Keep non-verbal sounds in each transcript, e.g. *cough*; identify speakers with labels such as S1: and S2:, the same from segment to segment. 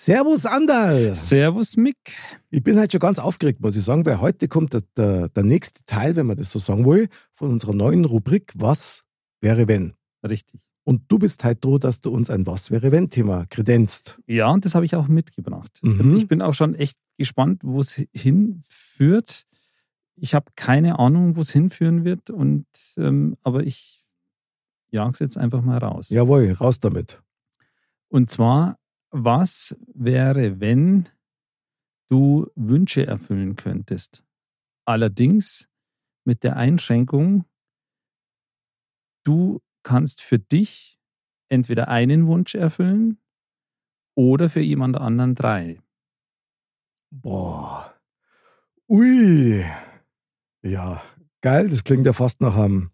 S1: Servus Andal.
S2: Servus Mick.
S1: Ich bin halt schon ganz aufgeregt, muss ich sagen, weil heute kommt der, der, der nächste Teil, wenn man das so sagen will, von unserer neuen Rubrik Was wäre wenn?
S2: Richtig.
S1: Und du bist halt froh, dass du uns ein Was wäre wenn Thema kredenzt.
S2: Ja, und das habe ich auch mitgebracht.
S1: Mhm.
S2: Ich bin auch schon echt gespannt, wo es hinführt. Ich habe keine Ahnung, wo es hinführen wird, und ähm, aber ich jage es jetzt einfach mal raus.
S1: Jawohl, raus damit.
S2: Und zwar, was wäre, wenn du Wünsche erfüllen könntest? Allerdings mit der Einschränkung, du kannst für dich entweder einen Wunsch erfüllen oder für jemand anderen drei.
S1: Boah. Ui. Ja, geil, das klingt ja fast nach einem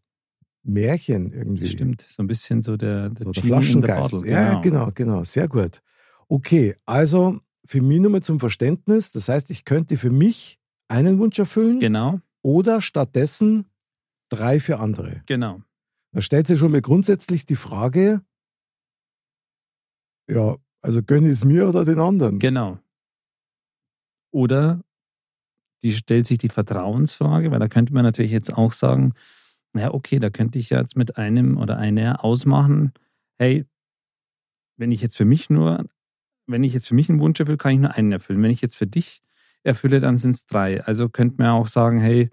S1: Märchen irgendwie.
S2: Stimmt, so ein bisschen so der, der,
S1: So der Flaschengeist.
S2: Bottle,
S1: ja, genau, genau. Sehr gut. Okay, also für mich nochmal zum Verständnis. Das heißt, ich könnte für mich einen Wunsch erfüllen
S2: Genau,
S1: oder stattdessen drei für andere.
S2: genau.
S1: Da stellt sich schon mal grundsätzlich die Frage, ja, also gönne ich es mir oder den anderen?
S2: Genau. Oder die stellt sich die Vertrauensfrage, weil da könnte man natürlich jetzt auch sagen, naja, okay, da könnte ich ja jetzt mit einem oder einer ausmachen, hey, wenn ich jetzt für mich nur, wenn ich jetzt für mich einen Wunsch erfülle, kann ich nur einen erfüllen. Wenn ich jetzt für dich erfülle, dann sind es drei. Also könnte man auch sagen, hey,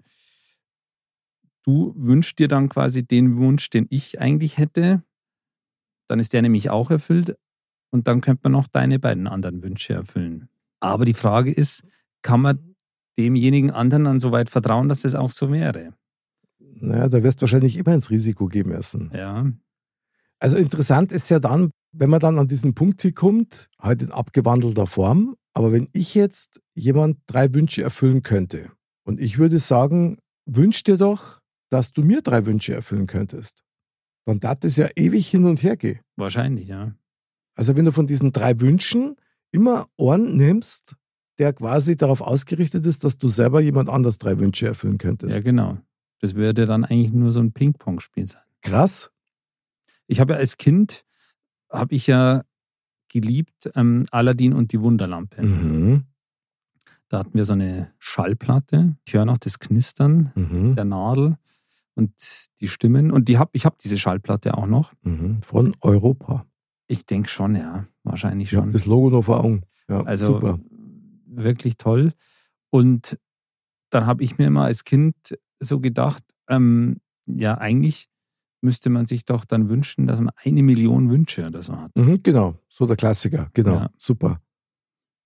S2: du wünschst dir dann quasi den Wunsch, den ich eigentlich hätte, dann ist der nämlich auch erfüllt und dann könnte man noch deine beiden anderen Wünsche erfüllen. Aber die Frage ist, kann man demjenigen anderen dann so weit vertrauen, dass das auch so wäre?
S1: Naja, da wirst du wahrscheinlich immer ins Risiko gehen müssen.
S2: Ja,
S1: Also interessant ist ja dann, wenn man dann an diesen Punkt hier kommt, halt in abgewandelter Form, aber wenn ich jetzt jemand drei Wünsche erfüllen könnte und ich würde sagen, wünsch dir doch, dass du mir drei Wünsche erfüllen könntest, dann darf das ja ewig hin und her gehen.
S2: wahrscheinlich, ja.
S1: Also wenn du von diesen drei Wünschen immer einen nimmst, der quasi darauf ausgerichtet ist, dass du selber jemand anders drei Wünsche erfüllen könntest.
S2: Ja, genau. Das würde dann eigentlich nur so ein Ping-Pong-Spiel sein.
S1: Krass.
S2: Ich habe ja als Kind, habe ich ja geliebt ähm, Aladdin und die Wunderlampe.
S1: Mhm.
S2: Da hatten wir so eine Schallplatte. Ich höre noch das Knistern
S1: Mhm.
S2: der Nadel und die Stimmen. Und die hab, ich habe diese Schallplatte auch noch.
S1: Mhm. Von Europa.
S2: Ich denke schon, ja. Wahrscheinlich
S1: Ich habe
S2: schon.
S1: das Logo noch vor Augen. Ja,
S2: Also
S1: super.
S2: wirklich toll. Und dann habe ich mir immer als Kind so gedacht, ähm, ja, eigentlich müsste man sich doch dann wünschen, dass man eine Million Wünsche oder so hat.
S1: Mhm, genau, so der Klassiker. Genau,
S2: Ja.
S1: super.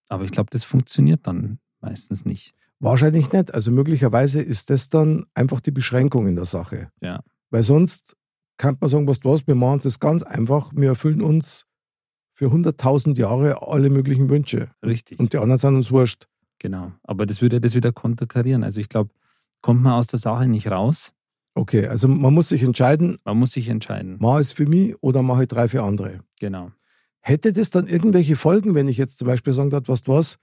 S2: Aber ich glaube, das funktioniert dann meistens nicht.
S1: Wahrscheinlich nicht. Also möglicherweise ist das dann einfach die Beschränkung in der Sache.
S2: Ja.
S1: Weil sonst kann man sagen, was du hast, wir machen das ganz einfach. Wir erfüllen uns für 100.000 Jahre alle möglichen Wünsche.
S2: Richtig.
S1: Und die anderen sind uns wurscht.
S2: genau. Aber das würde das wieder konterkarieren. Also ich glaube, kommt man aus der Sache nicht raus.
S1: Okay, also man muss sich entscheiden,
S2: Man muss sich entscheiden.
S1: mache ich es für mich oder mache ich drei für andere.
S2: Genau.
S1: Hätte das dann irgendwelche Folgen, wenn ich jetzt zum Beispiel sagen darf, was du was,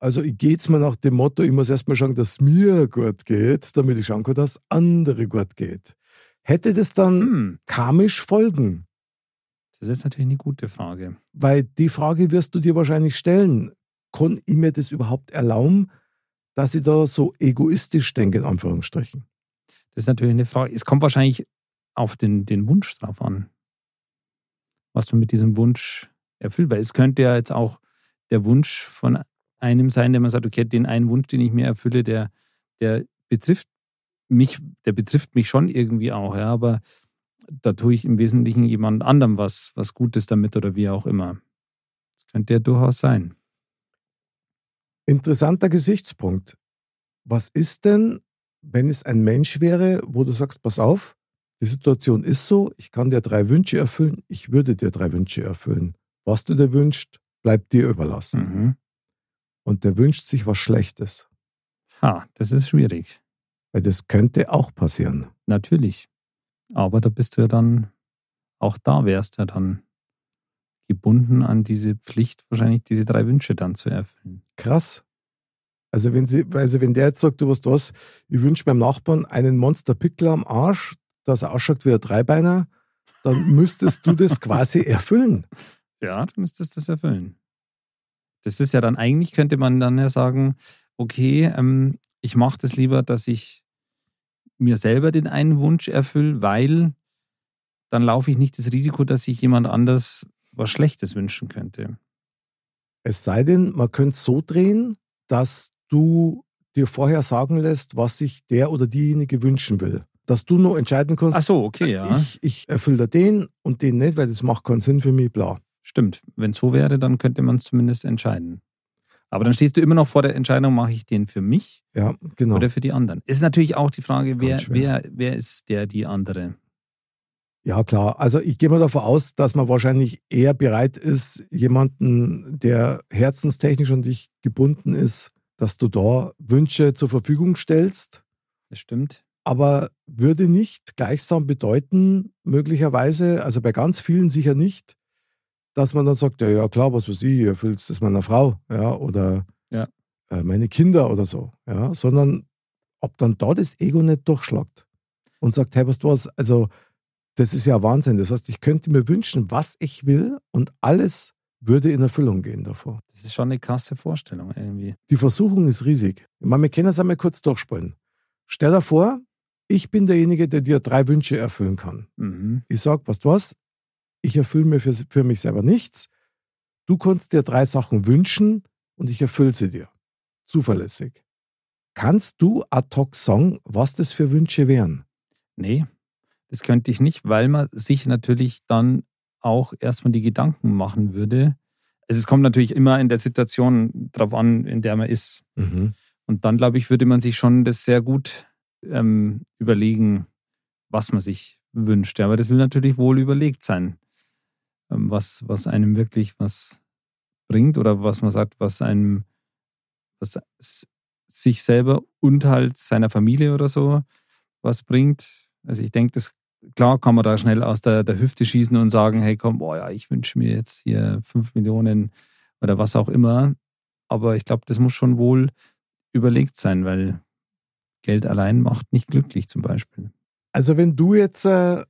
S1: also ich gehe jetzt mal nach dem Motto, ich muss erstmal schauen, dass mir gut geht, damit ich schauen kann, dass andere gut geht. Hätte das dann
S2: Hm,
S1: karmisch Folgen?
S2: das ist natürlich eine gute Frage.
S1: Weil die Frage wirst du dir wahrscheinlich stellen. Kann ich mir das überhaupt erlauben, dass ich da so egoistisch denke, in Anführungsstrichen?
S2: Das ist natürlich eine Frage. Es kommt wahrscheinlich auf den, den Wunsch drauf an, was man mit diesem Wunsch erfüllt. Weil es könnte ja jetzt auch der Wunsch von einem sein, der man sagt, okay, den einen Wunsch, den ich mir erfülle, der, der betrifft mich, der betrifft mich schon irgendwie auch, ja, aber da tue ich im Wesentlichen jemand anderem was, was Gutes damit oder wie auch immer. Das könnte ja durchaus sein.
S1: Interessanter Gesichtspunkt. Was ist denn, wenn es ein Mensch wäre, wo du sagst, pass auf, die Situation ist so, ich kann dir drei Wünsche erfüllen, ich würde dir drei Wünsche erfüllen. Was du dir wünschst, bleibt dir überlassen.
S2: Mhm.
S1: Und der wünscht sich was Schlechtes.
S2: Ha, das ist schwierig.
S1: Weil das könnte auch passieren.
S2: Natürlich. Aber da bist du ja dann, auch da wärst du ja dann gebunden an diese Pflicht, wahrscheinlich diese drei Wünsche dann zu erfüllen.
S1: Krass. Also wenn, sie, also wenn der jetzt sagt, du weißt was, ich wünsche meinem Nachbarn einen Monster-Pickler am Arsch, dass er ausschaut wie ein Dreibeiner, dann *laughs* müsstest du das quasi erfüllen.
S2: Ja, du müsstest das erfüllen. Das ist ja dann eigentlich, könnte man dann ja sagen, okay, ähm, ich mache das lieber, dass ich mir selber den einen Wunsch erfülle, weil dann laufe ich nicht das Risiko, dass sich jemand anders was Schlechtes wünschen könnte.
S1: Es sei denn, man könnte es so drehen, dass du dir vorher sagen lässt, was sich der oder diejenige wünschen will. Dass du nur entscheiden kannst,
S2: Ach so, okay, ja.
S1: ich, ich erfülle den und den nicht, weil das macht keinen Sinn für mich, bla.
S2: Stimmt. Wenn es so wäre, dann könnte man es zumindest entscheiden. Aber dann stehst du immer noch vor der Entscheidung, mache ich den für mich
S1: Ja, genau.
S2: oder für die anderen. Ist natürlich auch die Frage, wer, wer, wer ist der, die andere?
S1: Ja, klar. Also ich gehe mal davon aus, dass man wahrscheinlich eher bereit ist, jemanden, der herzenstechnisch an dich gebunden ist, dass du da Wünsche zur Verfügung stellst.
S2: Das stimmt.
S1: Aber würde nicht gleichsam bedeuten, möglicherweise, also bei ganz vielen sicher nicht, dass man dann sagt, ja, ja klar, was weiß ich, erfüllst das meiner Frau, ja, oder
S2: Ja.
S1: äh, meine Kinder oder so, ja, sondern ob dann da das Ego nicht durchschlagt und sagt, hey, was du was, also das ist ja Wahnsinn. Das heißt, ich könnte mir wünschen, was ich will und alles würde in Erfüllung gehen davor.
S2: Das ist schon eine krasse Vorstellung irgendwie.
S1: Die Versuchung ist riesig. Ich meine, wir können es einmal kurz durchspielen. Stell dir vor, ich bin derjenige, der dir drei Wünsche erfüllen kann.
S2: Mhm.
S1: Ich sag, weißt du was, ich erfülle mir für, für mich selber nichts. Du kannst dir drei Sachen wünschen und ich erfülle sie dir. Zuverlässig. Kannst du ad hoc sagen, was das für Wünsche wären?
S2: Nee, das könnte ich nicht, weil man sich natürlich dann auch erstmal die Gedanken machen würde. Also es kommt natürlich immer in der Situation drauf an, in der man ist. Und dann, glaube ich, würde man sich schon das sehr gut ähm, überlegen, was man sich wünscht. Aber das will natürlich wohl überlegt sein, ähm, was, was einem wirklich was bringt oder was man sagt, was einem, was sich selber und halt seiner Familie oder so was bringt. Also ich denke, das klar kann man da schnell aus der, der Hüfte schießen und sagen, hey komm, boah ja, ich wünsche mir jetzt hier fünf Millionen oder was auch immer. Aber ich glaube, das muss schon wohl überlegt sein, weil Geld allein macht nicht glücklich zum Beispiel.
S1: Also wenn du jetzt, äh,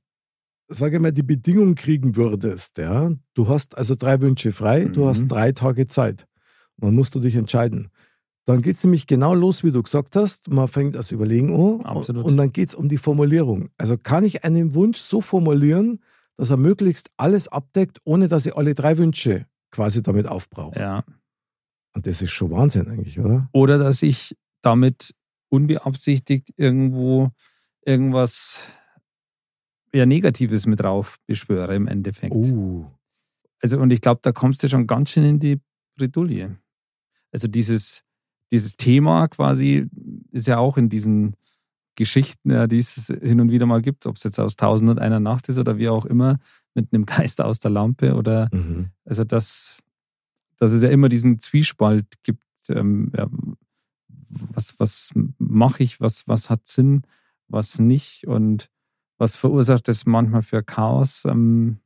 S1: sage mal, die Bedingung kriegen würdest, ja, du hast also drei Wünsche frei, du
S2: Mhm.
S1: hast drei Tage Zeit. Dann musst du dich entscheiden. Dann geht es nämlich genau los, wie du gesagt hast. Man fängt das Überlegen an
S2: Absolut.
S1: und dann geht es um die Formulierung. Also kann ich einen Wunsch so formulieren, dass er möglichst alles abdeckt, ohne dass ich alle drei Wünsche quasi damit aufbrauche.
S2: Ja.
S1: Und das ist schon Wahnsinn eigentlich, oder?
S2: Oder dass ich damit unbeabsichtigt irgendwo irgendwas ja, Negatives mit drauf beschwöre im Endeffekt.
S1: Uh.
S2: Also, und ich glaube, da kommst du schon ganz schön in die Bredouille. Also dieses, dieses Thema quasi ist ja auch in diesen Geschichten, ja, die es hin und wieder mal gibt, ob es jetzt aus Tausend und einer Nacht ist oder wie auch immer, mit einem Geist aus der Lampe oder
S1: Mhm.
S2: also dass, dass es ja immer diesen Zwiespalt gibt, ähm, ja, was, was mache ich, was, was hat Sinn, was nicht und was verursacht das manchmal für Chaos. Ähm,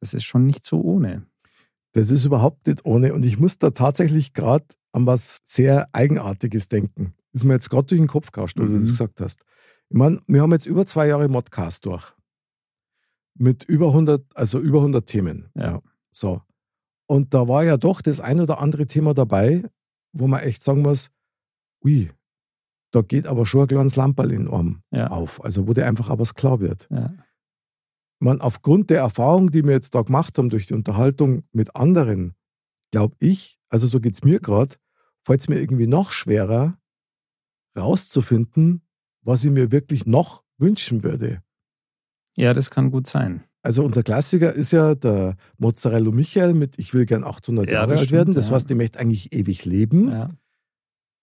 S2: das ist schon nicht so ohne.
S1: Das ist überhaupt nicht ohne. Und ich muss da tatsächlich gerade an was sehr Eigenartiges denken. Ist mir jetzt gerade durch den Kopf gehaust, wo du
S2: Mhm.
S1: das gesagt hast. Ich meine, wir haben jetzt über zwei Jahre Modcast durch. Mit über 100, also über 100 Themen.
S2: Ja.
S1: So. Und da war ja doch das ein oder andere Thema dabei, wo man echt sagen muss, ui, da geht aber schon ein kleines Lamperl in Arm
S2: Ja.
S1: auf. Also wo dir einfach aber was klar wird
S2: Ja.
S1: Man aufgrund der Erfahrung, die wir jetzt da gemacht haben durch die Unterhaltung mit anderen, glaube ich, also so geht es mir gerade, fällt es mir irgendwie noch schwerer, rauszufinden, was ich mir wirklich noch wünschen würde.
S2: ja, das kann gut sein.
S1: Also unser Klassiker ist ja der Mozzarella Michael mit Ich will gern 800
S2: Ja,
S1: Jahre alt werden. Das
S2: ja.
S1: heißt, die möchte eigentlich ewig leben.
S2: Ja.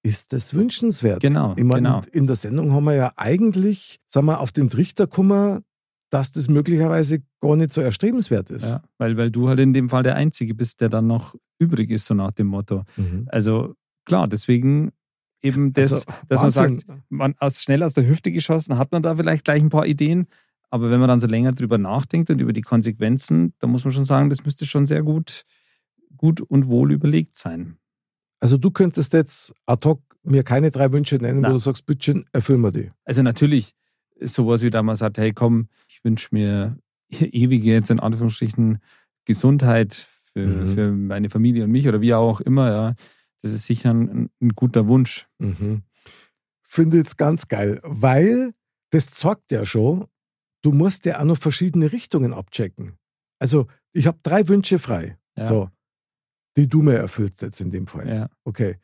S1: ist das wünschenswert?
S2: Genau,
S1: meine,
S2: genau.
S1: in der Sendung haben wir ja eigentlich, sagen wir, auf den Trichter gekommen, dass das möglicherweise gar nicht so erstrebenswert ist.
S2: Ja, weil, weil du halt in dem Fall der Einzige bist, der dann noch übrig ist, so nach dem Motto.
S1: Mhm.
S2: Also klar, deswegen eben das,
S1: Also,
S2: dass man
S1: Wahnsinn.
S2: sagt, man aus, schnell aus der Hüfte geschossen, hat man da vielleicht gleich ein paar Ideen. Aber wenn man dann so länger drüber nachdenkt und über die Konsequenzen, dann muss man schon sagen, das müsste schon sehr gut, gut und wohl überlegt sein.
S1: Also du könntest jetzt ad hoc mir keine drei Wünsche nennen,
S2: Nein.
S1: wo du sagst, bitte schön, erfüll mir die.
S2: Also natürlich ist sowas wie da man sagt, hey komm, ich wünsche mir ewige jetzt in Anführungsstrichen Gesundheit für,
S1: Mhm.
S2: für meine Familie und mich oder wie auch immer, ja. Das ist sicher ein, ein guter Wunsch.
S1: Mhm. Finde jetzt ganz geil, weil das zeigt ja schon, du musst ja auch noch verschiedene Richtungen abchecken. Also ich habe drei Wünsche frei,
S2: Ja.
S1: so, die du mir erfüllst jetzt in dem Fall.
S2: Ja.
S1: Okay.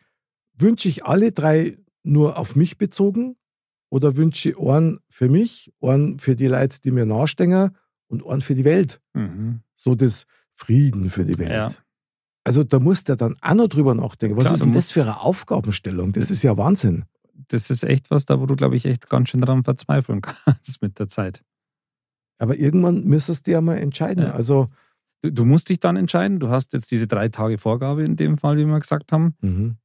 S1: Wünsche ich alle drei nur auf mich bezogen oder wünsche ich einen für mich, einen für die Leute, die mir nahestehen und einen für die Welt?
S2: Mhm.
S1: So das Frieden für die Welt.
S2: Ja.
S1: Also da musst du dann auch noch drüber nachdenken. Was
S2: Klar,
S1: ist denn das für eine Aufgabenstellung? Das ist ja Wahnsinn.
S2: Das ist echt was, da wo du, glaube ich, echt ganz schön dran verzweifeln *laughs* kannst mit der Zeit.
S1: Aber irgendwann müsstest du ja mal entscheiden.
S2: Ja.
S1: Also,
S2: Du, du musst dich dann entscheiden. Du hast jetzt diese drei Tage Vorgabe in dem Fall, wie wir gesagt haben.
S1: mhm.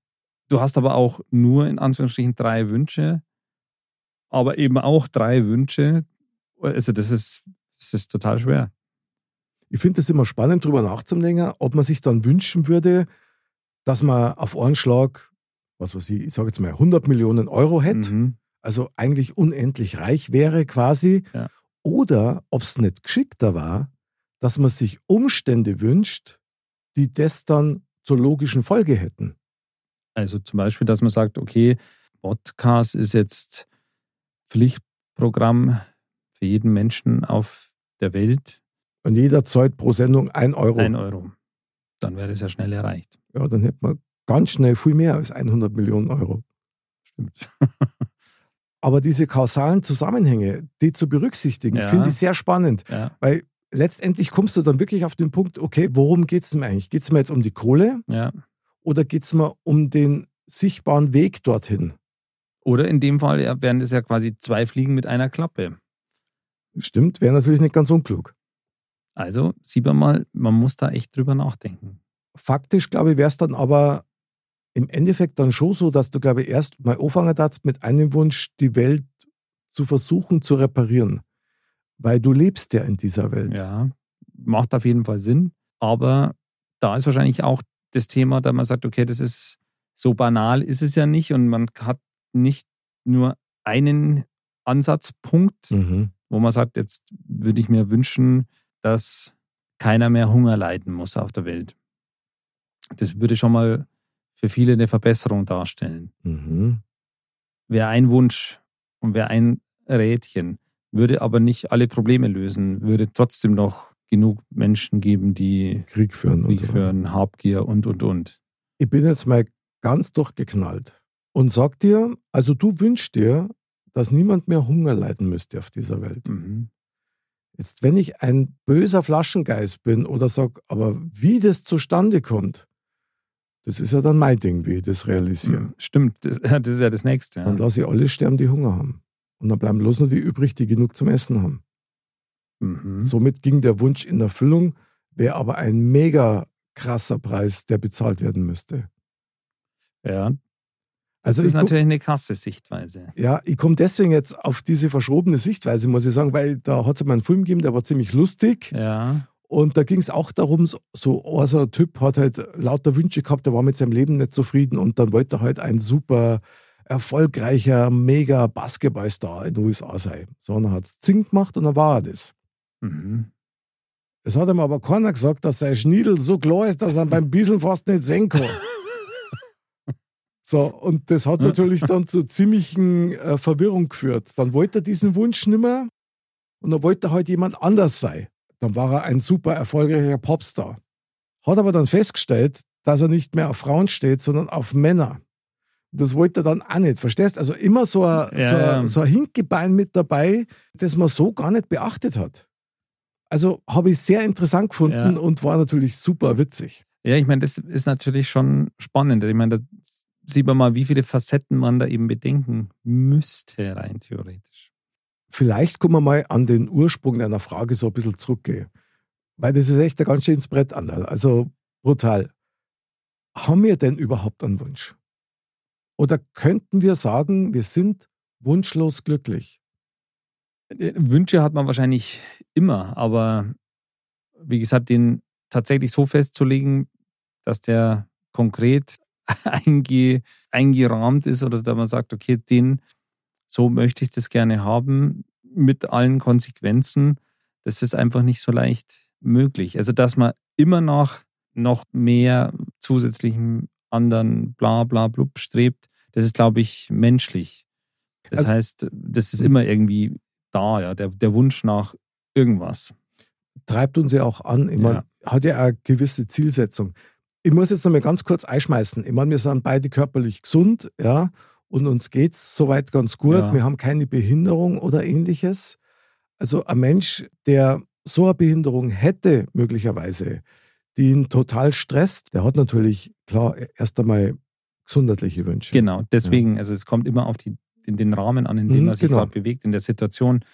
S2: Du hast aber auch nur in Anführungsstrichen drei Wünsche, aber eben auch drei Wünsche. Also das ist, das ist total schwer.
S1: ich finde es immer spannend, drüber nachzudenken, ob man sich dann wünschen würde, dass man auf einen Schlag, was weiß ich, ich sage jetzt mal 100 Millionen Euro hätte,
S2: Mhm.
S1: also eigentlich unendlich reich wäre quasi,
S2: Ja.
S1: oder ob es nicht geschickter war, dass man sich Umstände wünscht, die das dann zur logischen Folge hätten.
S2: Also zum Beispiel, dass man sagt, okay, Podcast ist jetzt Pflichtprogramm für jeden Menschen auf der Welt.
S1: Und jeder zahlt pro Sendung ein Euro.
S2: Ein Euro. Dann wäre das ja schnell erreicht.
S1: Ja, dann hätte man ganz schnell viel mehr als 100 Millionen Euro.
S2: Stimmt. *laughs*
S1: Aber diese kausalen Zusammenhänge, die zu berücksichtigen,
S2: Ja.
S1: finde ich sehr spannend.
S2: Ja,
S1: Weil letztendlich kommst du dann wirklich auf den Punkt, okay, worum geht es denn eigentlich? Geht es mir jetzt um die Kohle
S2: ja.
S1: oder geht es mir um den sichtbaren Weg dorthin?
S2: Oder in dem Fall wären das ja quasi zwei Fliegen mit einer Klappe.
S1: Stimmt, wäre natürlich nicht ganz unklug.
S2: Also sieht man mal, man muss da echt drüber nachdenken.
S1: Faktisch, glaube ich, wäre es dann aber im Endeffekt dann schon so, dass du, glaube ich, erst mal anfangen darfst mit einem Wunsch, die Welt zu versuchen zu reparieren. Weil du lebst ja in dieser Welt.
S2: Ja, macht auf jeden Fall Sinn. Aber da ist wahrscheinlich auch das Thema, da man sagt, okay, das ist so banal ist es ja nicht und man hat nicht nur einen Ansatzpunkt,
S1: Mhm.
S2: wo man sagt, jetzt würde ich mir wünschen, dass keiner mehr Hunger leiden muss auf der Welt. Das würde schon mal für viele eine Verbesserung darstellen.
S1: Mhm.
S2: Wäre ein Wunsch und wäre ein Rädchen, würde aber nicht alle Probleme lösen, würde trotzdem noch genug Menschen geben, die
S1: Krieg führen und
S2: Krieg
S1: so.
S2: führen, Habgier und, und, und.
S1: Ich bin jetzt mal ganz durchgeknallt und sag dir, also du wünschst dir, dass niemand mehr Hunger leiden müsste auf dieser Welt.
S2: Mhm.
S1: Jetzt, wenn ich ein böser Flaschengeist bin oder sag, aber wie das zustande kommt, das ist ja dann mein Ding, wie ich das realisiere.
S2: Stimmt, das, *laughs* das ist ja das Nächste. Ja.
S1: Dann lasse ich alle sterben, die Hunger haben. Und dann bleiben bloß nur die übrig, die genug zum Essen haben.
S2: Mhm.
S1: Somit ging der Wunsch in Erfüllung, wäre aber ein mega krasser Preis, der bezahlt werden müsste.
S2: Ja, das
S1: Also
S2: ist
S1: ich guck-
S2: natürlich eine krasse Sichtweise.
S1: Ja, ich komme deswegen jetzt auf diese verschrobene Sichtweise, muss ich sagen, weil da hat es mal einen Film gegeben, der war ziemlich lustig.
S2: Ja,
S1: Und da ging es auch darum, so, so ein Typ hat halt lauter Wünsche gehabt, der war mit seinem Leben nicht zufrieden und dann wollte er halt ein super erfolgreicher, mega Basketballstar in den USA sein. So, und dann hat es Zink gemacht und dann war er das.
S2: mhm.
S1: Es hat ihm aber keiner gesagt, dass sein Schniedel so klar ist, dass er beim Bieseln fast nicht sehen kann. *laughs* So, und das hat natürlich dann zu ziemlichen äh, Verwirrung geführt. Dann wollte er diesen Wunsch nimmer und dann wollte er halt jemand anders sein. Dann war er ein super erfolgreicher Popstar. Hat aber dann festgestellt, dass er nicht mehr auf Frauen steht, sondern auf Männer. Das wollte er dann auch nicht, verstehst? Also immer so ein,
S2: Ja,
S1: so,
S2: ja.
S1: ein, so ein Hinkebein mit dabei, das man so gar nicht beachtet hat. Also habe ich sehr interessant gefunden
S2: Ja.
S1: und war natürlich super witzig.
S2: Ja, ich meine, das ist natürlich schon spannend. Ich meine, das sieht man mal, wie viele Facetten man da eben bedenken müsste, rein theoretisch.
S1: Vielleicht kommen wir mal an den Ursprung deiner Frage so ein bisschen zurückgehen. Weil das ist echt ein ganz schönes Brett, Andal. Also brutal. Haben wir denn überhaupt einen Wunsch? Oder könnten wir sagen, wir sind wunschlos glücklich?
S2: Äh, Wünsche hat man wahrscheinlich immer, aber wie gesagt, den tatsächlich so festzulegen, dass der konkret *laughs* einge, eingerahmt ist oder da man sagt, okay, den, so möchte ich das gerne haben, mit allen Konsequenzen, das ist einfach nicht so leicht möglich. Also, dass man immer noch, noch mehr zusätzlichen anderen bla bla blub strebt, das ist, glaube ich, menschlich. Das also, heißt, das ist hm. immer irgendwie da, ja, der, der Wunsch nach irgendwas.
S1: Treibt uns ja auch an. Ich meine, hat ja eine gewisse Zielsetzung. Ich muss jetzt noch mal ganz kurz einschmeißen. Ich meine, wir sind beide körperlich gesund, ja, und uns geht es soweit ganz gut. Ja. Wir haben keine Behinderung oder ähnliches. Also ein Mensch, der so eine Behinderung hätte, möglicherweise, die ihn total stresst, der hat natürlich, klar, erst einmal gesundheitliche Wünsche.
S2: Genau, deswegen, ja. also es kommt immer auf die, in den Rahmen an, in dem mhm, man sich genau. gerade bewegt, in der Situation.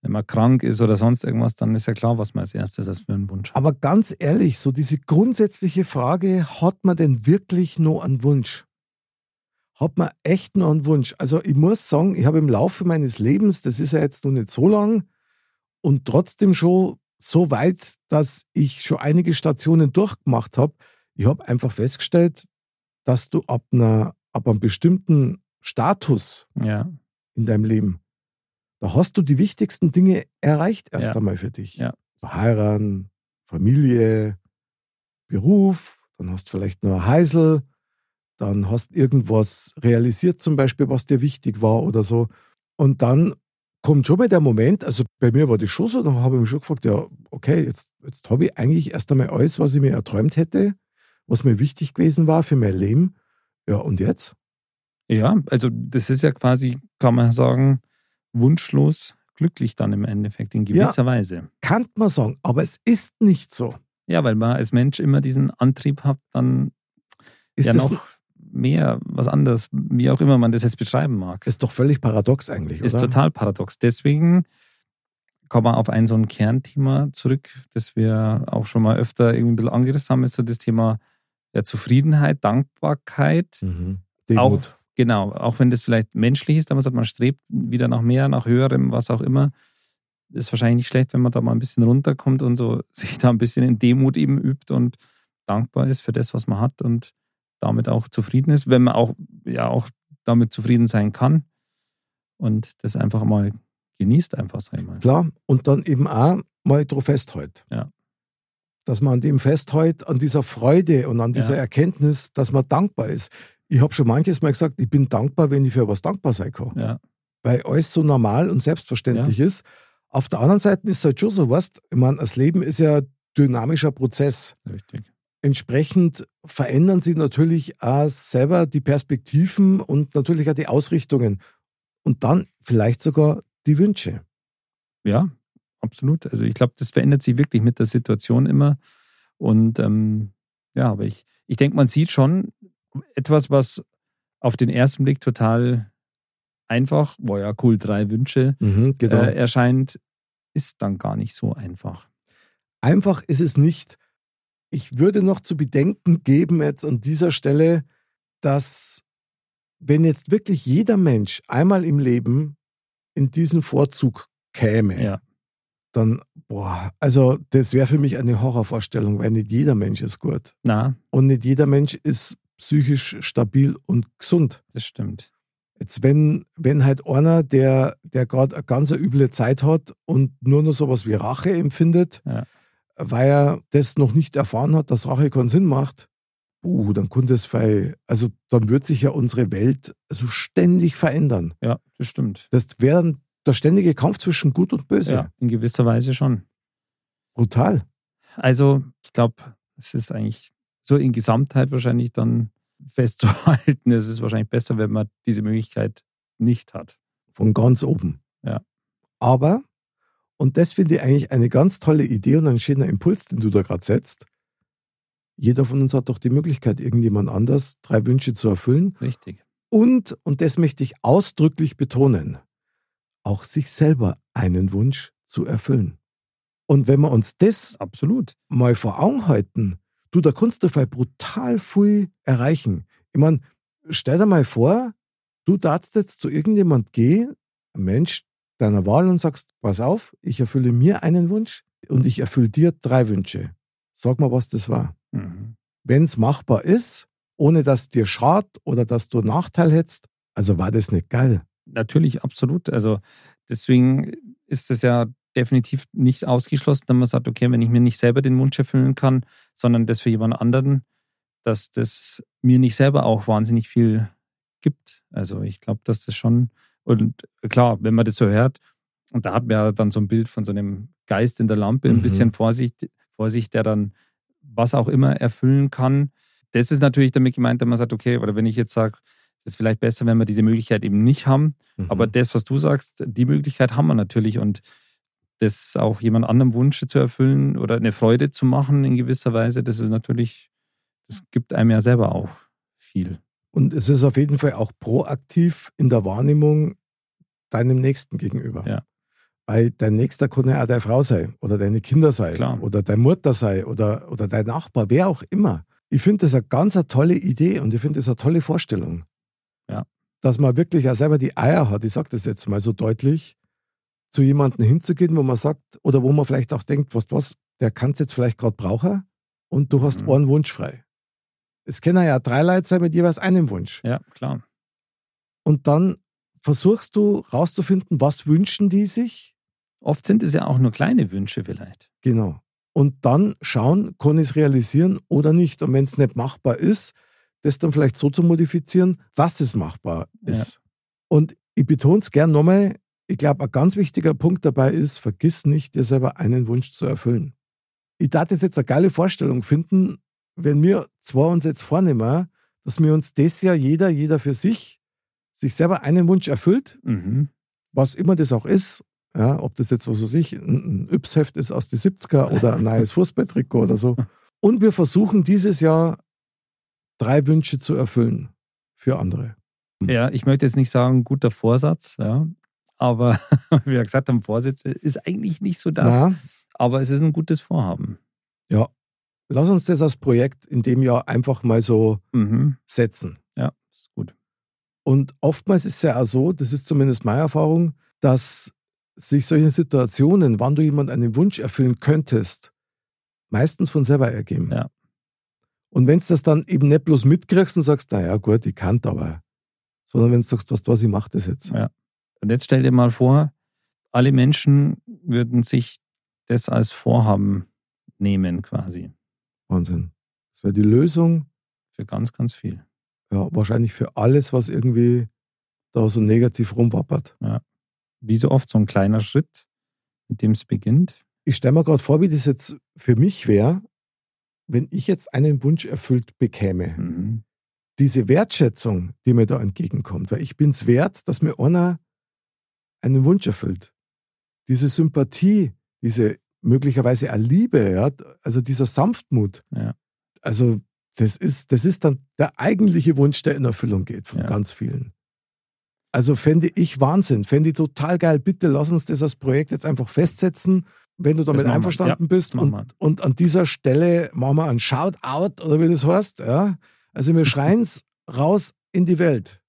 S2: Wenn man krank ist oder sonst irgendwas, dann ist ja klar, was man als erstes als für einen Wunsch hat.
S1: Aber ganz ehrlich, so diese grundsätzliche Frage, hat man denn wirklich nur einen Wunsch? Hat man echt nur einen Wunsch? Also ich muss sagen, ich habe im Laufe meines Lebens, das ist ja jetzt noch nicht so lang, und trotzdem schon so weit, dass ich schon einige Stationen durchgemacht habe. Ich habe einfach festgestellt, dass du ab, einer, ab einem bestimmten Status
S2: ja.
S1: in deinem Leben, da hast du die wichtigsten Dinge erreicht erst
S2: ja.
S1: einmal für dich.
S2: Ja.
S1: Heiraten, Familie, Beruf, dann hast du vielleicht nur ein Heisel, dann hast irgendwas realisiert zum Beispiel, was dir wichtig war oder so. Und dann kommt schon mal der Moment, also bei mir war das schon so, dann habe ich mich schon gefragt, ja, okay, jetzt, jetzt habe ich eigentlich erst einmal alles, was ich mir erträumt hätte, was mir wichtig gewesen war für mein Leben. Ja, und jetzt?
S2: Ja, also das ist ja quasi, kann man sagen, wunschlos glücklich dann im Endeffekt, in gewisser
S1: ja,
S2: Weise.
S1: Kann man sagen, aber es ist nicht so.
S2: Ja, weil man als Mensch immer diesen Antrieb hat, dann ist ja noch mehr, was anderes, wie auch immer man das jetzt beschreiben mag.
S1: Ist doch völlig paradox eigentlich,
S2: Ist total paradox. Deswegen kommen wir auf ein so ein Kernthema zurück, das wir auch schon mal öfter irgendwie ein bisschen angerissen haben, ist so das Thema der Zufriedenheit, Dankbarkeit.
S1: Mhm.
S2: Auch, genau, auch wenn das vielleicht menschlich ist, aber man sagt, man strebt wieder nach mehr, nach höherem, was auch immer. Ist wahrscheinlich nicht schlecht, wenn man da mal ein bisschen runterkommt und so *laughs* sich da ein bisschen in Demut eben übt und dankbar ist für das, was man hat und damit auch zufrieden ist, wenn man auch, ja, auch damit zufrieden sein kann und das einfach mal genießt, einfach, sag ich mal.
S1: Klar, und dann eben auch mal drauf festhält.
S2: Ja.
S1: Dass man an dem festhält, an dieser Freude und an dieser ja. Erkenntnis, dass man dankbar ist. Ich habe schon manches Mal gesagt, ich bin dankbar, wenn ich für was dankbar sein kann.
S2: Ja.
S1: Weil alles so normal und selbstverständlich ja. ist. Auf der anderen Seite ist es halt schon so was, ich meine, das Leben ist ja dynamischer Prozess.
S2: Richtig
S1: entsprechend verändern sich natürlich auch selber die Perspektiven und natürlich auch die Ausrichtungen. Und dann vielleicht sogar die Wünsche.
S2: Ja, absolut. Also ich glaube, das verändert sich wirklich mit der Situation immer. Und ähm, ja, aber ich, ich denke, man sieht schon etwas, was auf den ersten Blick total einfach, boah ja, cool, drei Wünsche
S1: mhm, genau.
S2: äh, erscheint, ist dann gar nicht so einfach.
S1: Einfach ist es nicht. Ich würde noch zu bedenken geben jetzt an dieser Stelle, dass wenn jetzt wirklich jeder Mensch einmal im Leben in diesen Vorzug käme,
S2: ja.
S1: dann, boah, also das wäre für mich eine Horrorvorstellung, weil nicht jeder Mensch ist gut.
S2: Na.
S1: Und nicht jeder Mensch ist psychisch stabil und gesund.
S2: Das stimmt.
S1: Jetzt, wenn, wenn halt einer, der, der gerade eine ganz üble Zeit hat und nur noch sowas wie Rache empfindet,
S2: ja
S1: weil er das noch nicht erfahren hat, dass Rache keinen Sinn macht, uh, dann könnte es frei, also dann wird sich ja unsere Welt also ständig verändern.
S2: Ja, das stimmt.
S1: Das wäre dann der ständige Kampf zwischen Gut und Böse. Ja,
S2: in gewisser Weise schon.
S1: Brutal.
S2: Also, ich glaube, es ist eigentlich so in Gesamtheit wahrscheinlich dann festzuhalten. *laughs* Es ist wahrscheinlich besser, wenn man diese Möglichkeit nicht hat.
S1: Von ganz oben.
S2: Ja.
S1: Aber und das finde ich eigentlich eine ganz tolle Idee und ein schöner Impuls, den du da gerade setzt. jeder von uns hat doch die Möglichkeit, irgendjemand anders drei Wünsche zu erfüllen.
S2: Richtig.
S1: Und, und das möchte ich ausdrücklich betonen, auch sich selber einen Wunsch zu erfüllen. Und wenn wir uns das
S2: Absolut.
S1: mal vor Augen halten, du, da kannst du brutal viel erreichen. Ich meine, stell dir mal vor, du darfst jetzt zu irgendjemand gehen, ein Mensch deiner Wahl und sagst, pass auf, ich erfülle mir einen Wunsch und ich erfülle dir drei Wünsche. Sag mal, was das war.
S2: Mhm.
S1: Wenn es machbar ist, ohne dass dir schadet oder dass du einen Nachteil hättest, also war das nicht geil.
S2: Natürlich, absolut. Also deswegen ist es ja definitiv nicht ausgeschlossen, dass man sagt, okay, wenn ich mir nicht selber den Wunsch erfüllen kann, sondern das für jemand anderen, dass das mir nicht selber auch wahnsinnig viel gibt. Also ich glaube, dass das schon, und klar, wenn man das so hört, und da hat man ja dann so ein Bild von so einem Geist in der Lampe, ein
S1: Mhm.
S2: bisschen Vorsicht, Vorsicht, der dann was auch immer erfüllen kann. Das ist natürlich damit gemeint, wenn man sagt, okay, oder wenn ich jetzt sage, es ist vielleicht besser, wenn wir diese Möglichkeit eben nicht haben.
S1: Mhm.
S2: Aber das, was du sagst, die Möglichkeit haben wir natürlich und das auch jemand anderem Wünsche zu erfüllen oder eine Freude zu machen in gewisser Weise, das ist natürlich, das gibt einem ja selber auch viel.
S1: Und es ist auf jeden Fall auch proaktiv in der Wahrnehmung deinem Nächsten gegenüber.
S2: Ja.
S1: Weil dein Nächster kann ja auch deine Frau sein oder deine Kinder sein
S2: Klar.
S1: oder deine Mutter sein oder, oder dein Nachbar, wer auch immer. Ich finde das eine ganz eine tolle Idee und ich finde das eine tolle Vorstellung.
S2: Ja.
S1: Dass man wirklich auch selber die Eier hat, ich sage das jetzt mal so deutlich, zu jemandem hinzugehen, wo man sagt, oder wo man vielleicht auch denkt, was, was, der kann es jetzt vielleicht gerade brauchen und du hast
S2: Mhm.
S1: einen Wunsch frei. Es können ja drei Leute sein mit jeweils einem Wunsch.
S2: Ja, klar.
S1: Und dann versuchst du rauszufinden, was wünschen die sich?
S2: Oft sind es ja auch nur kleine Wünsche vielleicht.
S1: Genau. Und dann schauen, kann ich es realisieren oder nicht. Und wenn es nicht machbar ist, das dann vielleicht so zu modifizieren, dass es machbar ist. Und ich betone es gern nochmal, ich glaube, ein ganz wichtiger Punkt dabei ist, vergiss nicht, dir selber einen Wunsch zu erfüllen. Ich darf das jetzt eine geile Vorstellung finden, wenn wir zwei uns jetzt vornehmen, dass wir uns das Jahr jeder, jeder für sich, sich selber einen Wunsch erfüllt
S2: Mhm.
S1: was immer das auch ist, ja, ob das jetzt, was weiß ich, ein ein Yps-Heft ist aus den 70er oder ein neues *laughs* Fußballtrikot oder so. Und wir versuchen dieses Jahr drei Wünsche zu erfüllen für andere.
S2: Ja, ich möchte jetzt nicht sagen, guter Vorsatz, ja. Aber *laughs* wie wir gesagt haben, Vorsatz ist eigentlich nicht so das.
S1: Na,
S2: Aber es ist ein gutes Vorhaben.
S1: lass uns das als Projekt in dem Jahr einfach mal so
S2: Mhm.
S1: setzen.
S2: Ja, ist gut.
S1: Und oftmals ist es ja auch so, das ist zumindest meine Erfahrung, dass sich solche Situationen, wann du jemand einen Wunsch erfüllen könntest, meistens von selber ergeben.
S2: Ja.
S1: Und wenn du das dann eben nicht bloß mitkriegst und sagst, naja gut, ich kann aber, sondern wenn du sagst, was was, ich mach das jetzt.
S2: Ja. Und jetzt stell dir mal vor, alle Menschen würden sich das als Vorhaben nehmen, quasi.
S1: Wahnsinn. Das wäre die Lösung,
S2: Für ganz, ganz viel.
S1: ja, wahrscheinlich für alles, was irgendwie da so negativ rumwappert.
S2: Wie so oft so ein kleiner Schritt, mit dem es beginnt.
S1: Ich stelle mir gerade vor, wie das jetzt für mich wäre, wenn ich jetzt einen Wunsch erfüllt bekäme.
S2: Mhm.
S1: diese Wertschätzung, die mir da entgegenkommt, weil ich bin es wert, dass mir einer einen Wunsch erfüllt. Diese Sympathie, diese möglicherweise auch Liebe, ja, also dieser Sanftmut.
S2: Ja.
S1: Also das ist, das ist dann der eigentliche Wunsch, der in Erfüllung geht von
S2: Ja.
S1: ganz vielen. Also fände ich Wahnsinn, fände ich total geil. Bitte lass uns das als Projekt jetzt einfach festsetzen, wenn du damit einverstanden
S2: Ja,
S1: bist. Und, und an dieser Stelle machen wir ein Shoutout oder wie das heißt. Ja? Also wir *laughs* schreien es raus in die Welt.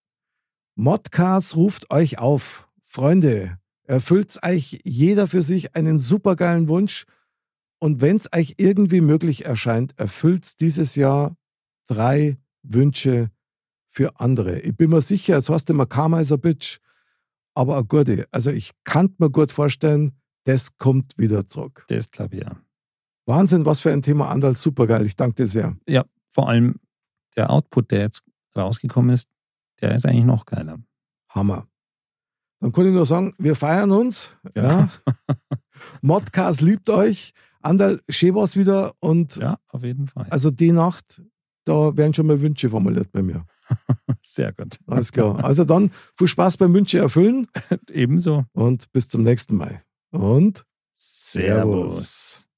S1: Modcast ruft euch auf. Freunde, erfüllt euch jeder für sich einen supergeilen Wunsch. Und wenn es euch irgendwie möglich erscheint, erfüllt dieses Jahr drei Wünsche für andere. Ich bin mir sicher, es heißt immer Karma is a Bitch. Aber eine gute. Also ich kann mir gut vorstellen, das kommt wieder zurück.
S2: Das glaube ich ja.
S1: Wahnsinn, was für ein Thema, Andal. Supergeil. Ich danke dir sehr.
S2: Ja, vor allem der Output, der jetzt rausgekommen ist, der ist eigentlich noch geiler.
S1: Hammer. Dann kann ich nur sagen, wir feiern uns. Ja. *laughs* Modcast liebt euch. Andal, schön war's wieder. Und
S2: Ja, auf jeden Fall.
S1: also die Nacht, da werden schon mal Wünsche formuliert bei mir. *laughs*
S2: Sehr gut.
S1: Alles klar. Also dann viel Spaß beim Wünsche erfüllen *laughs*
S2: Ebenso.
S1: und bis zum nächsten Mal. Und
S2: Servus.